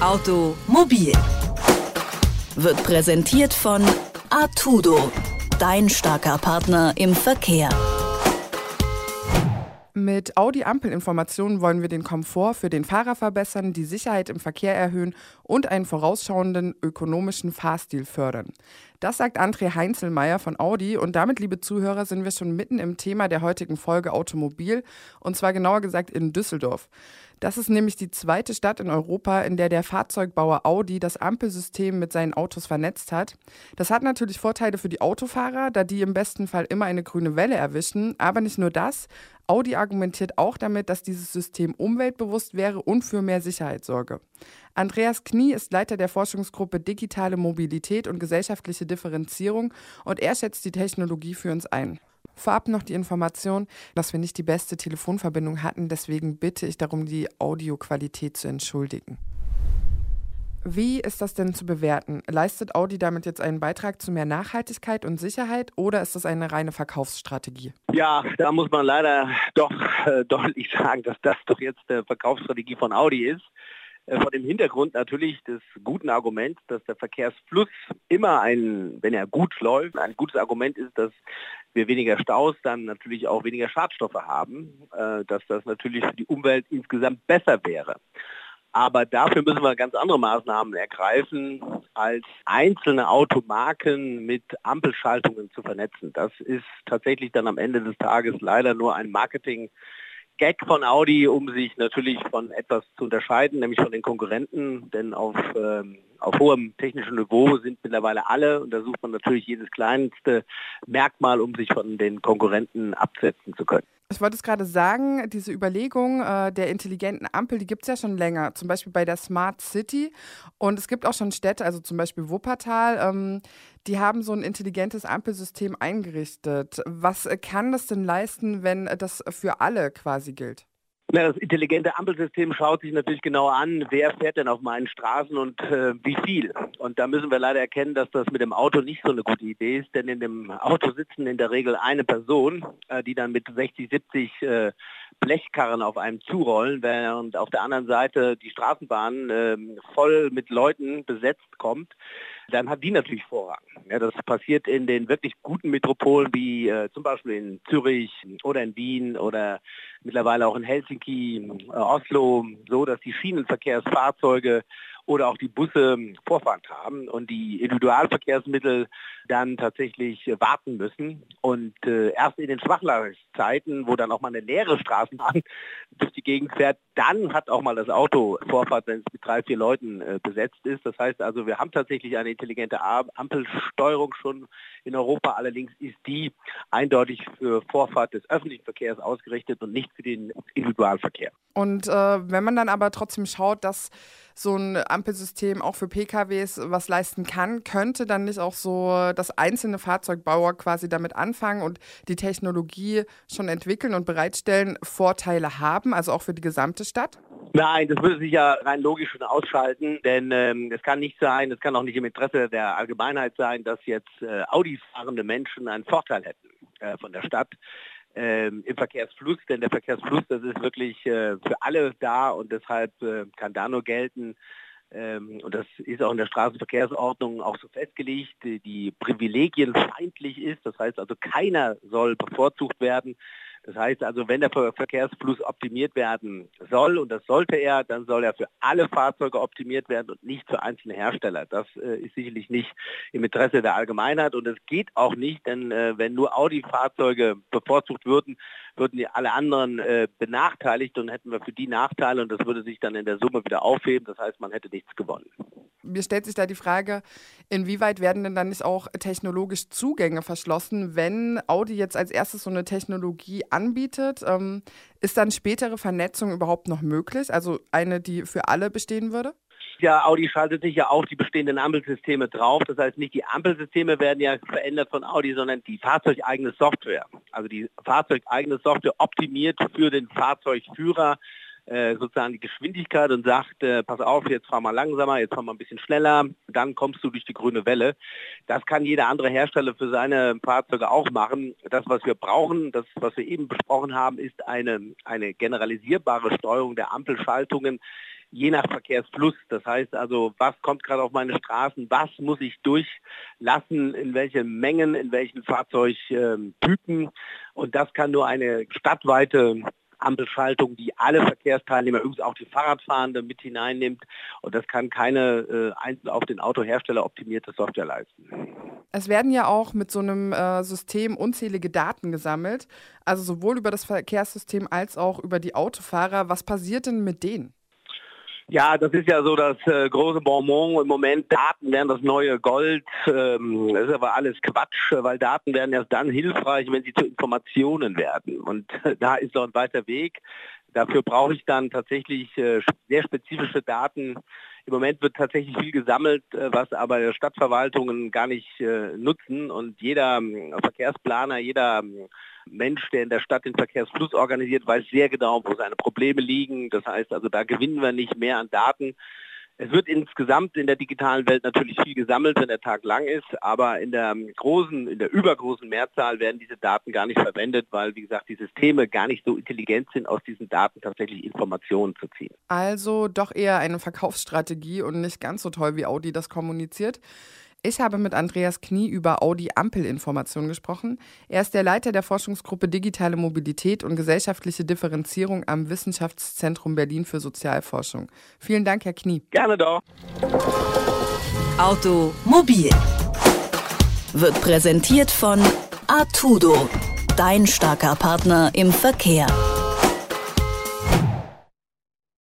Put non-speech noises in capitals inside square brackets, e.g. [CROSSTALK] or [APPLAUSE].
Automobil wird präsentiert von Artudo, dein starker Partner im Verkehr. Mit Audi-Ampelinformationen wollen wir den Komfort für den Fahrer verbessern, die Sicherheit im Verkehr erhöhen und einen vorausschauenden ökonomischen Fahrstil fördern. Das sagt André Heinzelmeier von Audi und damit, liebe Zuhörer, sind wir schon mitten im Thema der heutigen Folge Automobil und zwar genauer gesagt in Düsseldorf. Das ist nämlich die zweite Stadt in Europa, in der der Fahrzeugbauer Audi das Ampelsystem mit seinen Autos vernetzt hat. Das hat natürlich Vorteile für die Autofahrer, da die im besten Fall immer eine grüne Welle erwischen. Aber nicht nur das. Audi argumentiert auch damit, dass dieses System umweltbewusst wäre und für mehr Sicherheit sorge. Andreas Knie ist Leiter der Forschungsgruppe Digitale Mobilität und gesellschaftliche Differenzierung und er schätzt die Technologie für uns ein. Vorab noch die Information, dass wir nicht die beste Telefonverbindung hatten, deswegen bitte ich darum, die Audioqualität zu entschuldigen. Wie ist das denn zu bewerten? Leistet Audi damit jetzt einen Beitrag zu mehr Nachhaltigkeit und Sicherheit oder ist das eine reine Verkaufsstrategie? Ja, da muss man leider doch äh, deutlich [LAUGHS] sagen, dass das doch jetzt eine Verkaufsstrategie von Audi ist. Äh, vor dem Hintergrund natürlich des guten Arguments, dass der Verkehrsfluss immer ein, wenn er gut läuft, ein gutes Argument ist, dass wir weniger Staus, dann natürlich auch weniger Schadstoffe haben, äh, dass das natürlich für die Umwelt insgesamt besser wäre. Aber dafür müssen wir ganz andere Maßnahmen ergreifen, als einzelne Automarken mit Ampelschaltungen zu vernetzen. Das ist tatsächlich dann am Ende des Tages leider nur ein Marketing Gag von Audi, um sich natürlich von etwas zu unterscheiden, nämlich von den Konkurrenten, denn auf, ähm, auf hohem technischen Niveau sind mittlerweile alle und da sucht man natürlich jedes kleinste Merkmal, um sich von den Konkurrenten absetzen zu können. Ich wollte es gerade sagen, diese Überlegung äh, der intelligenten Ampel, die gibt es ja schon länger, zum Beispiel bei der Smart City. Und es gibt auch schon Städte, also zum Beispiel Wuppertal, ähm, die haben so ein intelligentes Ampelsystem eingerichtet. Was kann das denn leisten, wenn das für alle quasi gilt? Na, das intelligente Ampelsystem schaut sich natürlich genau an, wer fährt denn auf meinen Straßen und äh, wie viel. Und da müssen wir leider erkennen, dass das mit dem Auto nicht so eine gute Idee ist, denn in dem Auto sitzen in der Regel eine Person, äh, die dann mit 60, 70 äh, Blechkarren auf einem zurollen, während auf der anderen Seite die Straßenbahn ähm, voll mit Leuten besetzt kommt dann hat die natürlich Vorrang. Ja, das passiert in den wirklich guten Metropolen wie äh, zum Beispiel in Zürich oder in Wien oder mittlerweile auch in Helsinki, äh, Oslo, so dass die Schienenverkehrsfahrzeuge oder auch die Busse Vorfahrt haben und die Individualverkehrsmittel dann tatsächlich äh, warten müssen. Und äh, erst in den Schwachlagszeiten, wo dann auch mal eine leere Straßenbahn [LAUGHS] durch die Gegend fährt, dann hat auch mal das Auto Vorfahrt, wenn es mit drei, vier Leuten äh, besetzt ist. Das heißt also, wir haben tatsächlich eine intelligente Ampelsteuerung schon in Europa. Allerdings ist die eindeutig für Vorfahrt des öffentlichen Verkehrs ausgerichtet und nicht für den Individualverkehr. Und äh, wenn man dann aber trotzdem schaut, dass so ein Ampelsystem auch für PKWs was leisten kann, könnte dann nicht auch so das einzelne Fahrzeugbauer quasi damit anfangen und die Technologie schon entwickeln und bereitstellen, Vorteile haben, also auch für die gesamte Stadt? Nein, das würde sich ja rein logisch schon ausschalten, denn ähm, es kann nicht sein, es kann auch nicht im Interesse der Allgemeinheit sein, dass jetzt äh, Audis fahrende Menschen einen Vorteil hätten äh, von der Stadt ähm, im Verkehrsfluss, denn der Verkehrsfluss, das ist wirklich äh, für alle da und deshalb äh, kann da nur gelten, und das ist auch in der Straßenverkehrsordnung auch so festgelegt, die, die privilegienfeindlich ist. Das heißt also, keiner soll bevorzugt werden. Das heißt also, wenn der Verkehrsfluss optimiert werden soll, und das sollte er, dann soll er für alle Fahrzeuge optimiert werden und nicht für einzelne Hersteller. Das äh, ist sicherlich nicht im Interesse der Allgemeinheit und es geht auch nicht, denn äh, wenn nur Audi-Fahrzeuge bevorzugt würden, würden die alle anderen äh, benachteiligt und hätten wir für die Nachteile und das würde sich dann in der Summe wieder aufheben. Das heißt, man hätte nichts gewonnen. Mir stellt sich da die Frage, inwieweit werden denn dann nicht auch technologisch Zugänge verschlossen, wenn Audi jetzt als erstes so eine Technologie anbietet? Ähm, ist dann spätere Vernetzung überhaupt noch möglich? Also eine, die für alle bestehen würde? ja, Audi schaltet sich ja auch die bestehenden Ampelsysteme drauf. Das heißt, nicht die Ampelsysteme werden ja verändert von Audi, sondern die fahrzeugeigene Software. Also die fahrzeugeigene Software optimiert für den Fahrzeugführer sozusagen die Geschwindigkeit und sagt, äh, pass auf, jetzt fahr mal langsamer, jetzt fahr mal ein bisschen schneller, dann kommst du durch die grüne Welle. Das kann jeder andere Hersteller für seine Fahrzeuge auch machen. Das, was wir brauchen, das, was wir eben besprochen haben, ist eine, eine generalisierbare Steuerung der Ampelschaltungen je nach Verkehrsfluss. Das heißt also, was kommt gerade auf meine Straßen, was muss ich durchlassen, in welchen Mengen, in welchen Fahrzeugtypen. Und das kann nur eine stadtweite Ampelschaltung, die alle Verkehrsteilnehmer, übrigens auch die Fahrradfahrende mit hineinnimmt. Und das kann keine äh, einzeln auf den Autohersteller optimierte Software leisten. Es werden ja auch mit so einem äh, System unzählige Daten gesammelt, also sowohl über das Verkehrssystem als auch über die Autofahrer. Was passiert denn mit denen? Ja, das ist ja so das äh, große Bonbon im Moment. Daten werden das neue Gold. Ähm, das ist aber alles Quatsch, weil Daten werden erst dann hilfreich, wenn sie zu Informationen werden. Und äh, [LAUGHS] da ist noch ein weiter Weg. Dafür brauche ich dann tatsächlich äh, sehr spezifische Daten. Im Moment wird tatsächlich viel gesammelt, äh, was aber Stadtverwaltungen gar nicht äh, nutzen. Und jeder ähm, Verkehrsplaner, jeder ähm, Mensch, der in der Stadt den Verkehrsfluss organisiert, weiß sehr genau, wo seine Probleme liegen. Das heißt also, da gewinnen wir nicht mehr an Daten. Es wird insgesamt in der digitalen Welt natürlich viel gesammelt, wenn der Tag lang ist, aber in der großen, in der übergroßen Mehrzahl werden diese Daten gar nicht verwendet, weil, wie gesagt, die Systeme gar nicht so intelligent sind, aus diesen Daten tatsächlich Informationen zu ziehen. Also doch eher eine Verkaufsstrategie und nicht ganz so toll, wie Audi das kommuniziert. Ich habe mit Andreas Knie über Audi-Ampel-Informationen gesprochen. Er ist der Leiter der Forschungsgruppe Digitale Mobilität und gesellschaftliche Differenzierung am Wissenschaftszentrum Berlin für Sozialforschung. Vielen Dank, Herr Knie. Gerne doch. Automobil wird präsentiert von Artudo, dein starker Partner im Verkehr.